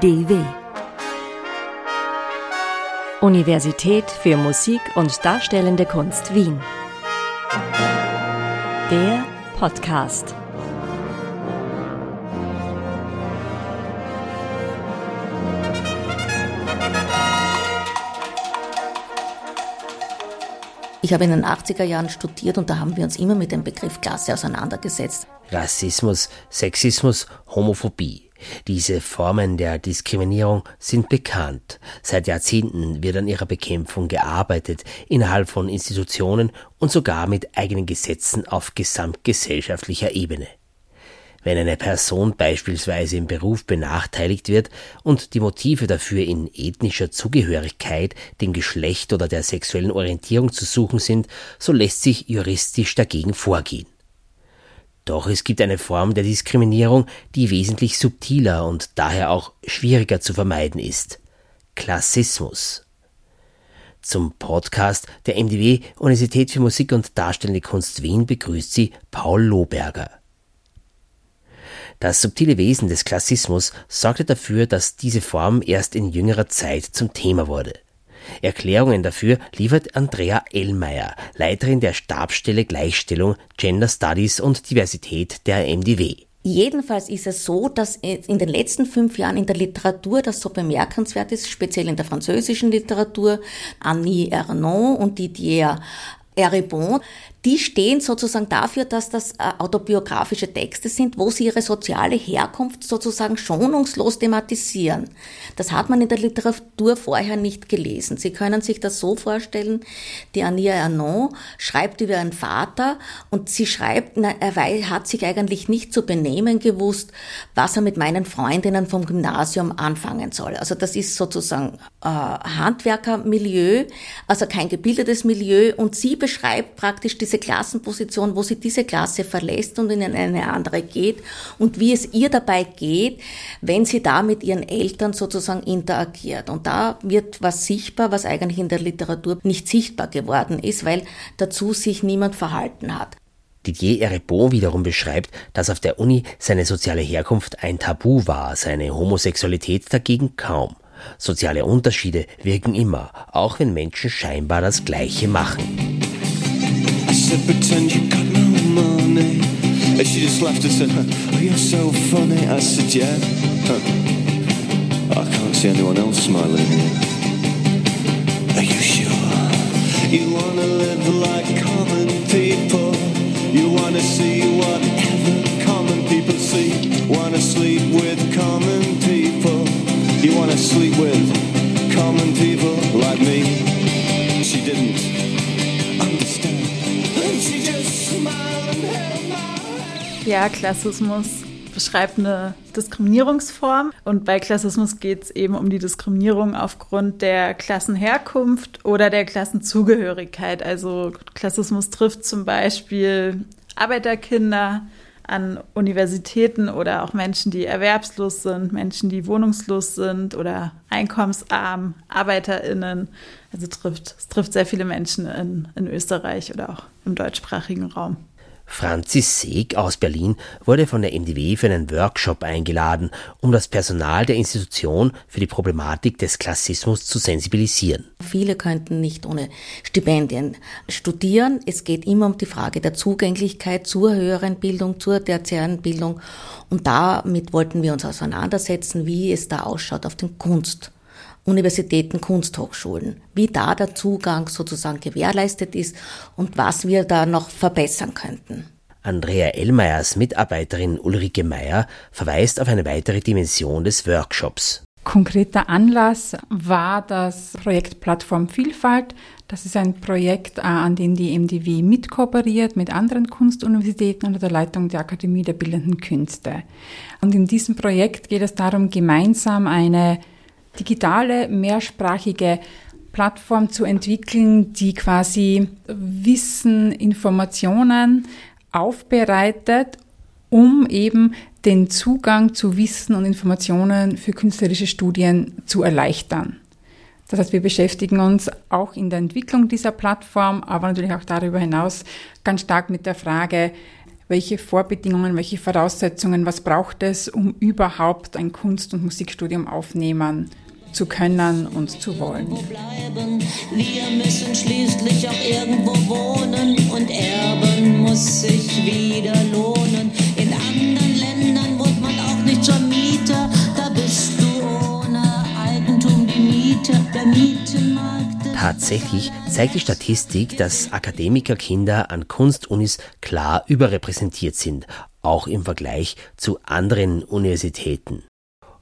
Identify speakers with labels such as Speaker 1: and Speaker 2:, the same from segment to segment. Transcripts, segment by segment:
Speaker 1: IDW. Universität für Musik und Darstellende Kunst Wien. Der Podcast.
Speaker 2: Ich habe in den 80er Jahren studiert und da haben wir uns immer mit dem Begriff Klasse auseinandergesetzt.
Speaker 3: Rassismus, Sexismus, Homophobie. Diese Formen der Diskriminierung sind bekannt. Seit Jahrzehnten wird an ihrer Bekämpfung gearbeitet, innerhalb von Institutionen und sogar mit eigenen Gesetzen auf gesamtgesellschaftlicher Ebene. Wenn eine Person beispielsweise im Beruf benachteiligt wird und die Motive dafür in ethnischer Zugehörigkeit, dem Geschlecht oder der sexuellen Orientierung zu suchen sind, so lässt sich juristisch dagegen vorgehen. Doch es gibt eine Form der Diskriminierung, die wesentlich subtiler und daher auch schwieriger zu vermeiden ist. Klassismus. Zum Podcast der MDW Universität für Musik und Darstellende Kunst Wien begrüßt sie Paul Lohberger. Das subtile Wesen des Klassismus sorgte dafür, dass diese Form erst in jüngerer Zeit zum Thema wurde. Erklärungen dafür liefert Andrea Ellmeier, Leiterin der Stabsstelle Gleichstellung, Gender Studies und Diversität der MDW.
Speaker 2: Jedenfalls ist es so, dass in den letzten fünf Jahren in der Literatur das so bemerkenswert ist, speziell in der französischen Literatur, Annie Ernaux und Didier Eribon, die stehen sozusagen dafür, dass das äh, autobiografische Texte sind, wo sie ihre soziale Herkunft sozusagen schonungslos thematisieren. Das hat man in der Literatur vorher nicht gelesen. Sie können sich das so vorstellen, die Ania Ernon schreibt über ihren Vater und sie schreibt, er hat sich eigentlich nicht zu benehmen gewusst, was er mit meinen Freundinnen vom Gymnasium anfangen soll. Also das ist sozusagen äh, Handwerkermilieu, also kein gebildetes Milieu und sie beschreibt praktisch die Klassenposition, wo sie diese Klasse verlässt und in eine andere geht und wie es ihr dabei geht, wenn sie da mit ihren Eltern sozusagen interagiert. Und da wird was sichtbar, was eigentlich in der Literatur nicht sichtbar geworden ist, weil dazu sich niemand verhalten hat.
Speaker 3: Didier Eribon wiederum beschreibt, dass auf der Uni seine soziale Herkunft ein Tabu war, seine Homosexualität dagegen kaum. Soziale Unterschiede wirken immer, auch wenn Menschen scheinbar das Gleiche machen. Said, pretend you got no money. And she just laughed and said, oh, you're so funny. I said, yeah. Huh. I can't see anyone else smiling. Are you sure? You wanna live like common people.
Speaker 4: Ja, Klassismus beschreibt eine Diskriminierungsform und bei Klassismus geht es eben um die Diskriminierung aufgrund der Klassenherkunft oder der Klassenzugehörigkeit. Also Klassismus trifft zum Beispiel Arbeiterkinder an Universitäten oder auch Menschen, die erwerbslos sind, Menschen, die wohnungslos sind oder einkommensarm, ArbeiterInnen. Also trifft, es trifft sehr viele Menschen in, in Österreich oder auch im deutschsprachigen Raum.
Speaker 3: Franzis Seeg aus Berlin wurde von der MDW für einen Workshop eingeladen, um das Personal der Institution für die Problematik des Klassismus zu sensibilisieren.
Speaker 2: Viele könnten nicht ohne Stipendien studieren. Es geht immer um die Frage der Zugänglichkeit zur höheren Bildung, zur tertiären Bildung. Und damit wollten wir uns auseinandersetzen, wie es da ausschaut auf den Kunst Universitäten, Kunsthochschulen, wie da der Zugang sozusagen gewährleistet ist und was wir da noch verbessern könnten.
Speaker 3: Andrea Ellmeyers Mitarbeiterin Ulrike Meyer verweist auf eine weitere Dimension des Workshops.
Speaker 5: Konkreter Anlass war das Projekt Plattform Vielfalt. Das ist ein Projekt, äh, an dem die MDW mitkooperiert mit anderen Kunstuniversitäten unter der Leitung der Akademie der Bildenden Künste. Und in diesem Projekt geht es darum, gemeinsam eine digitale, mehrsprachige Plattform zu entwickeln, die quasi Wissen, Informationen aufbereitet, um eben den Zugang zu Wissen und Informationen für künstlerische Studien zu erleichtern. Das heißt, wir beschäftigen uns auch in der Entwicklung dieser Plattform, aber natürlich auch darüber hinaus ganz stark mit der Frage, welche Vorbedingungen, welche Voraussetzungen, was braucht es, um überhaupt ein Kunst- und Musikstudium aufnehmen zu können und zu wollen.
Speaker 6: Wir müssen schließlich auch irgendwo wohnen und erben muss sich wieder lohnen. In anderen Ländern wird man auch nicht zur Mieter, da bist du ohne Eigentum die Mieter, der Mietenmarkt.
Speaker 3: Tatsächlich zeigt die Statistik, dass Akademikerkinder an Kunstunis klar überrepräsentiert sind, auch im Vergleich zu anderen Universitäten.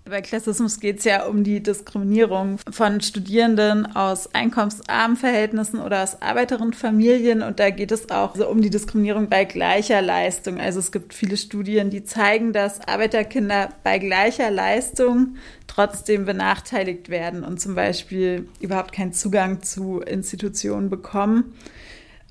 Speaker 4: Bei Klassismus geht es ja um die Diskriminierung von Studierenden aus einkommensarmen Verhältnissen oder aus Arbeiterinnenfamilien und da geht es auch so um die Diskriminierung bei gleicher Leistung. Also es gibt viele Studien, die zeigen, dass Arbeiterkinder bei gleicher Leistung trotzdem benachteiligt werden und zum Beispiel überhaupt keinen Zugang zu Institutionen bekommen.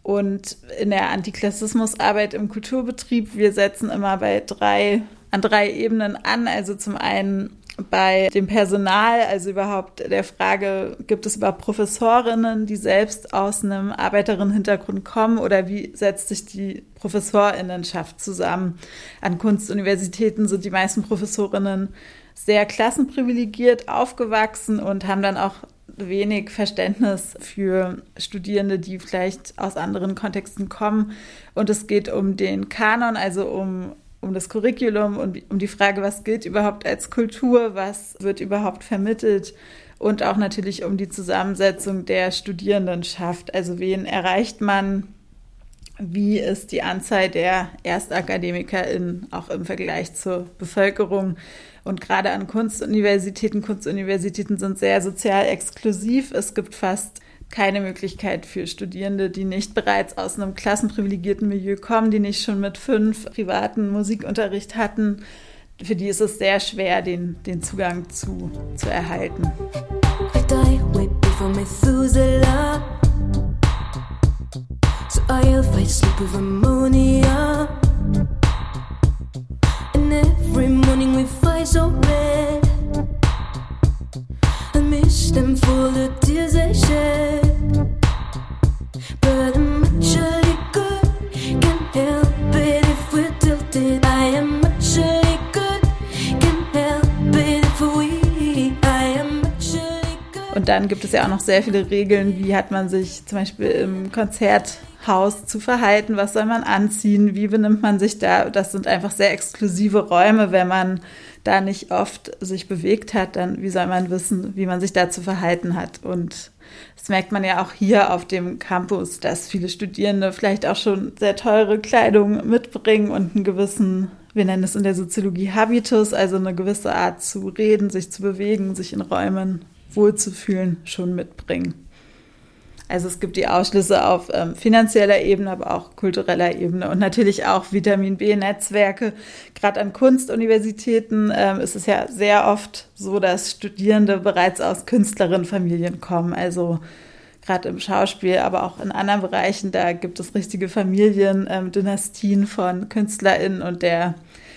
Speaker 4: Und in der Antiklassismusarbeit im Kulturbetrieb, wir setzen immer bei drei an drei Ebenen an. Also zum einen bei dem Personal, also überhaupt der Frage, gibt es überhaupt Professorinnen, die selbst aus einem Arbeiterinnenhintergrund kommen oder wie setzt sich die Professorinnenschaft zusammen? An Kunstuniversitäten sind die meisten Professorinnen sehr klassenprivilegiert aufgewachsen und haben dann auch wenig Verständnis für Studierende, die vielleicht aus anderen Kontexten kommen. Und es geht um den Kanon, also um um das Curriculum und um die Frage, was gilt überhaupt als Kultur, was wird überhaupt vermittelt und auch natürlich um die Zusammensetzung der Studierendenschaft. Also wen erreicht man? Wie ist die Anzahl der ErstakademikerInnen auch im Vergleich zur Bevölkerung? Und gerade an Kunstuniversitäten, Kunstuniversitäten sind sehr sozial exklusiv. Es gibt fast keine Möglichkeit für Studierende, die nicht bereits aus einem klassenprivilegierten Milieu kommen, die nicht schon mit fünf privaten Musikunterricht hatten. Für die ist es sehr schwer, den, den Zugang zu, zu erhalten. Every morning we fight so red. I miss them full of tears they shed. Dann gibt es ja auch noch sehr viele Regeln, wie hat man sich zum Beispiel im Konzerthaus zu verhalten, was soll man anziehen, wie benimmt man sich da. Das sind einfach sehr exklusive Räume, wenn man da nicht oft sich bewegt hat, dann wie soll man wissen, wie man sich da zu verhalten hat. Und das merkt man ja auch hier auf dem Campus, dass viele Studierende vielleicht auch schon sehr teure Kleidung mitbringen und einen gewissen, wir nennen es in der Soziologie Habitus, also eine gewisse Art zu reden, sich zu bewegen, sich in Räumen wohlzufühlen, schon mitbringen. Also es gibt die Ausschlüsse auf ähm, finanzieller Ebene, aber auch kultureller Ebene und natürlich auch Vitamin B-Netzwerke. Gerade an Kunstuniversitäten ähm, ist es ja sehr oft so, dass Studierende bereits aus Künstlerinnenfamilien kommen. Also gerade im Schauspiel, aber auch in anderen Bereichen, da gibt es richtige Familien, ähm, Dynastien von KünstlerInnen und der,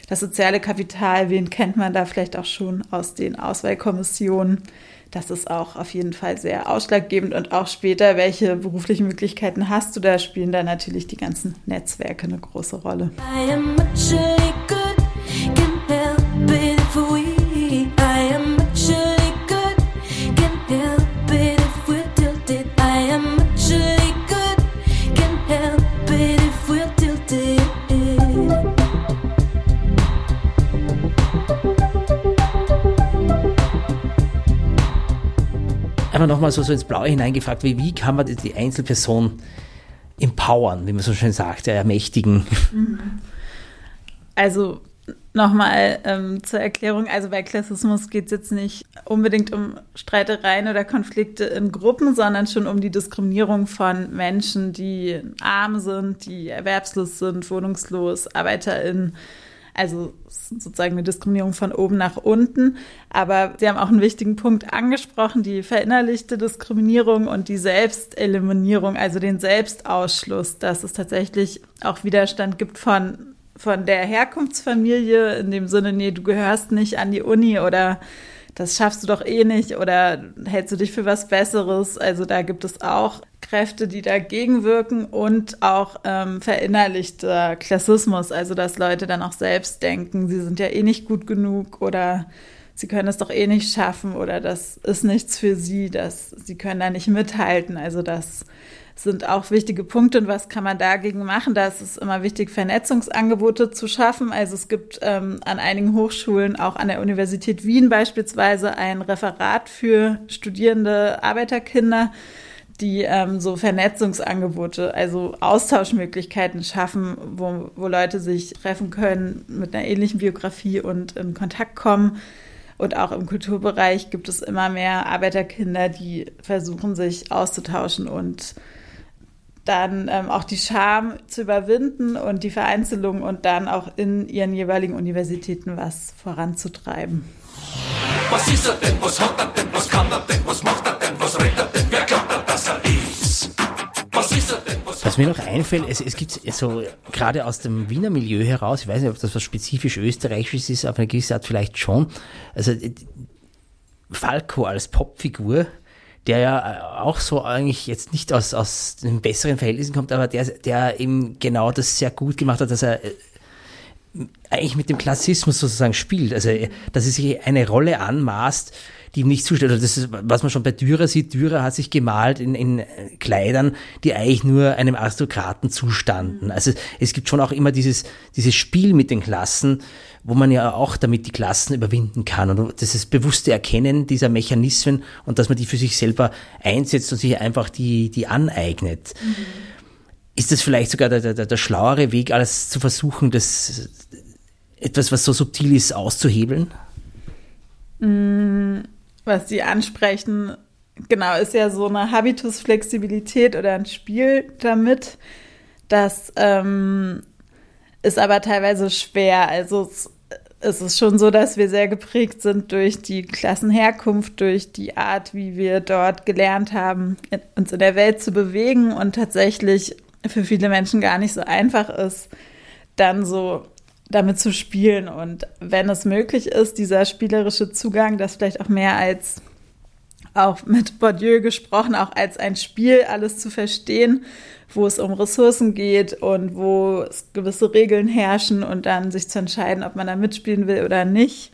Speaker 4: das soziale Kapital, wen kennt man da vielleicht auch schon aus den Auswahlkommissionen das ist auch auf jeden Fall sehr ausschlaggebend und auch später, welche beruflichen Möglichkeiten hast du, da spielen da natürlich die ganzen Netzwerke eine große Rolle. I am
Speaker 3: Aber nochmal so, so ins Blaue hineingefragt, wie, wie kann man die Einzelperson empowern, wie man so schön sagt, ermächtigen?
Speaker 4: Also nochmal ähm, zur Erklärung, also bei Klassismus geht es jetzt nicht unbedingt um Streitereien oder Konflikte in Gruppen, sondern schon um die Diskriminierung von Menschen, die arm sind, die erwerbslos sind, wohnungslos, ArbeiterInnen also sozusagen eine Diskriminierung von oben nach unten. Aber Sie haben auch einen wichtigen Punkt angesprochen, die verinnerlichte Diskriminierung und die Selbsteliminierung, also den Selbstausschluss, dass es tatsächlich auch Widerstand gibt von, von der Herkunftsfamilie, in dem Sinne, nee, du gehörst nicht an die Uni oder das schaffst du doch eh nicht oder hältst du dich für was Besseres. Also da gibt es auch Kräfte, die dagegen wirken und auch ähm, verinnerlichter Klassismus, also dass Leute dann auch selbst denken, sie sind ja eh nicht gut genug oder sie können es doch eh nicht schaffen oder das ist nichts für sie, dass sie können da nicht mithalten. Also das sind auch wichtige Punkte. Und was kann man dagegen machen? Da ist es immer wichtig, Vernetzungsangebote zu schaffen. Also es gibt ähm, an einigen Hochschulen, auch an der Universität Wien beispielsweise, ein Referat für studierende Arbeiterkinder, die ähm, so Vernetzungsangebote, also Austauschmöglichkeiten schaffen, wo, wo Leute sich treffen können mit einer ähnlichen Biografie und in Kontakt kommen. Und auch im Kulturbereich gibt es immer mehr Arbeiterkinder, die versuchen, sich auszutauschen und dann ähm, auch die Scham zu überwinden und die Vereinzelung und dann auch in ihren jeweiligen Universitäten was voranzutreiben. Was ist er denn? Was hat er denn? Was kann er denn? Was macht
Speaker 3: Mir noch einfällt, es, es gibt so gerade aus dem Wiener Milieu heraus, ich weiß nicht, ob das was spezifisch österreichisches ist, auf eine gewisse Art vielleicht schon. Also Falco als Popfigur, der ja äh, auch so eigentlich jetzt nicht aus, aus den besseren Verhältnissen kommt, aber der, der eben genau das sehr gut gemacht hat, dass er äh, eigentlich mit dem Klassismus sozusagen spielt. Also, äh, dass er sich eine Rolle anmaßt, die ihm nicht zustellt. Also das ist, was man schon bei Dürer sieht. Dürer hat sich gemalt in, in Kleidern, die eigentlich nur einem Aristokraten zustanden. Also es gibt schon auch immer dieses, dieses Spiel mit den Klassen, wo man ja auch damit die Klassen überwinden kann. Und das ist bewusste Erkennen dieser Mechanismen und dass man die für sich selber einsetzt und sich einfach die, die aneignet. Mhm. Ist das vielleicht sogar der, der, der schlauere Weg, als zu versuchen, das etwas, was so subtil ist, auszuhebeln?
Speaker 4: Mm, was Sie ansprechen, genau, ist ja so eine Habitusflexibilität oder ein Spiel damit. Das ähm, ist aber teilweise schwer. Also es, es ist schon so, dass wir sehr geprägt sind durch die Klassenherkunft, durch die Art, wie wir dort gelernt haben, uns in der Welt zu bewegen und tatsächlich für viele Menschen gar nicht so einfach ist, dann so damit zu spielen. Und wenn es möglich ist, dieser spielerische Zugang, das vielleicht auch mehr als auch mit Bourdieu gesprochen, auch als ein Spiel alles zu verstehen, wo es um Ressourcen geht und wo gewisse Regeln herrschen und dann sich zu entscheiden, ob man da mitspielen will oder nicht.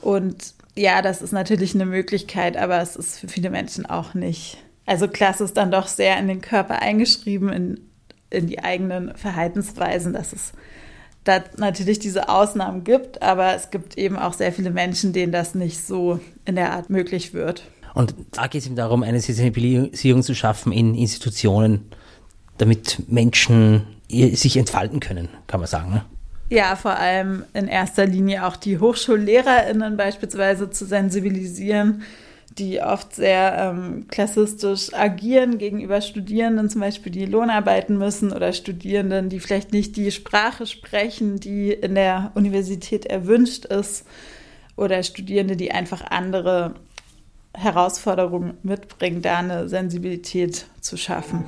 Speaker 4: Und ja, das ist natürlich eine Möglichkeit, aber es ist für viele Menschen auch nicht. Also Klasse ist dann doch sehr in den Körper eingeschrieben, in, in die eigenen Verhaltensweisen, dass es da natürlich diese Ausnahmen gibt, aber es gibt eben auch sehr viele Menschen, denen das nicht so in der Art möglich wird.
Speaker 3: Und da geht es ihm darum, eine Sensibilisierung zu schaffen in Institutionen, damit Menschen sich entfalten können, kann man sagen. Ne?
Speaker 4: Ja, vor allem in erster Linie auch die HochschullehrerInnen beispielsweise zu sensibilisieren, die oft sehr ähm, klassistisch agieren gegenüber Studierenden, zum Beispiel die Lohnarbeiten müssen oder Studierenden, die vielleicht nicht die Sprache sprechen, die in der Universität erwünscht ist oder Studierende, die einfach andere Herausforderungen mitbringen, da eine Sensibilität zu schaffen.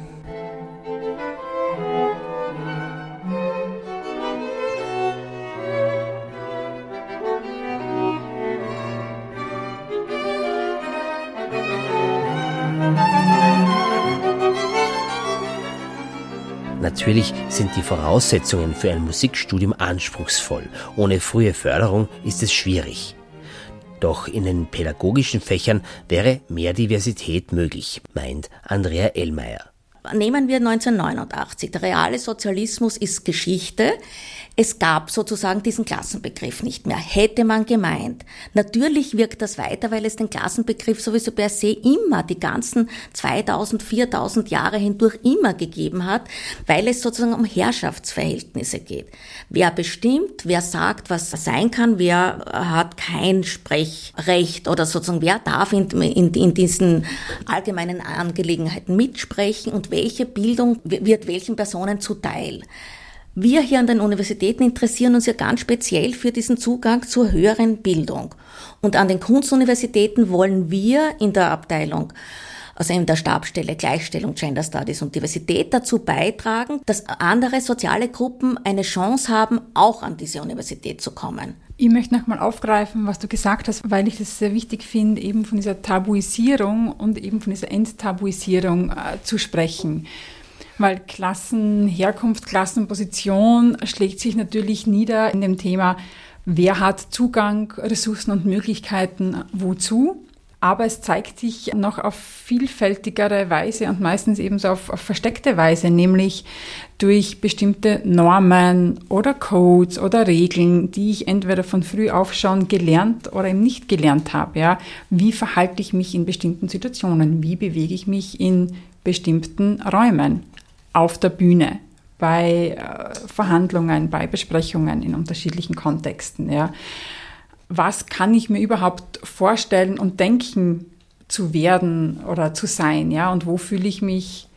Speaker 3: Natürlich sind die Voraussetzungen für ein Musikstudium anspruchsvoll. Ohne frühe Förderung ist es schwierig. Doch in den pädagogischen Fächern wäre mehr Diversität möglich, meint Andrea Ellmeier.
Speaker 2: Nehmen wir 1989. Der reale Sozialismus ist Geschichte. Es gab sozusagen diesen Klassenbegriff nicht mehr. Hätte man gemeint. Natürlich wirkt das weiter, weil es den Klassenbegriff sowieso per se immer die ganzen 2000, 4000 Jahre hindurch immer gegeben hat, weil es sozusagen um Herrschaftsverhältnisse geht. Wer bestimmt, wer sagt, was sein kann, wer hat kein Sprechrecht oder sozusagen wer darf in, in, in diesen allgemeinen Angelegenheiten mitsprechen und welche Bildung wird welchen Personen zuteil. Wir hier an den Universitäten interessieren uns ja ganz speziell für diesen Zugang zur höheren Bildung. Und an den Kunstuniversitäten wollen wir in der Abteilung also in der Stabstelle Gleichstellung, Gender Studies und Diversität dazu beitragen, dass andere soziale Gruppen eine Chance haben, auch an diese Universität zu kommen.
Speaker 5: Ich möchte nochmal aufgreifen, was du gesagt hast, weil ich das sehr wichtig finde, eben von dieser Tabuisierung und eben von dieser Enttabuisierung äh, zu sprechen. Weil Klassenherkunft, Klassenposition schlägt sich natürlich nieder in dem Thema, wer hat Zugang, Ressourcen und Möglichkeiten wozu aber es zeigt sich noch auf vielfältigere Weise und meistens eben so auf, auf, versteckte Weise, nämlich durch bestimmte Normen oder Codes oder Regeln, die ich entweder von früh auf schon gelernt oder eben nicht gelernt habe. Ja? Wie verhalte ich mich in bestimmten Situationen? Wie bewege ich mich in bestimmten Räumen? Auf der Bühne, bei äh, Verhandlungen, bei Besprechungen in unterschiedlichen Kontexten. Ja? was kann ich mir überhaupt vorstellen und denken zu werden oder zu sein, ja, und wo fühle ich mich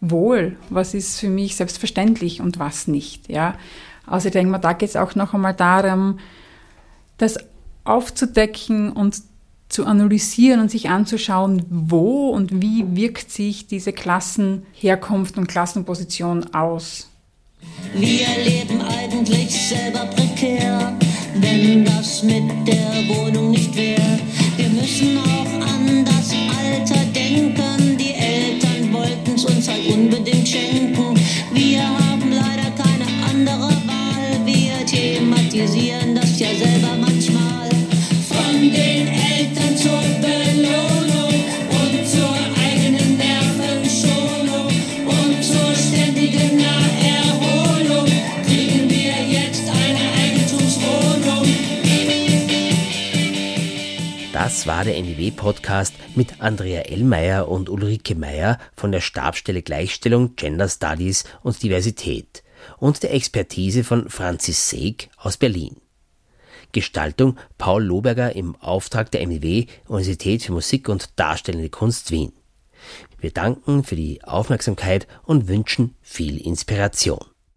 Speaker 5: wohl, was ist für mich selbstverständlich und was nicht, ja. Also ich denke mal, da geht es auch noch einmal darum, das aufzudecken und zu analysieren und sich anzuschauen, wo und wie wirkt sich diese Klassenherkunft und Klassenposition aus.
Speaker 6: Wir leben eigentlich selber prekär wenn das mit der Wohnung nicht wäre. Wir müssen auch an das Alter denken. Die Eltern wollten's uns halt unbedingt schenken. Wir haben
Speaker 3: Das war der NIW-Podcast mit Andrea Ellmeier und Ulrike Meyer von der Stabstelle Gleichstellung, Gender Studies und Diversität und der Expertise von Franzis Seeg aus Berlin. Gestaltung Paul Loberger im Auftrag der MIW Universität für Musik und Darstellende Kunst Wien. Wir danken für die Aufmerksamkeit und wünschen viel Inspiration.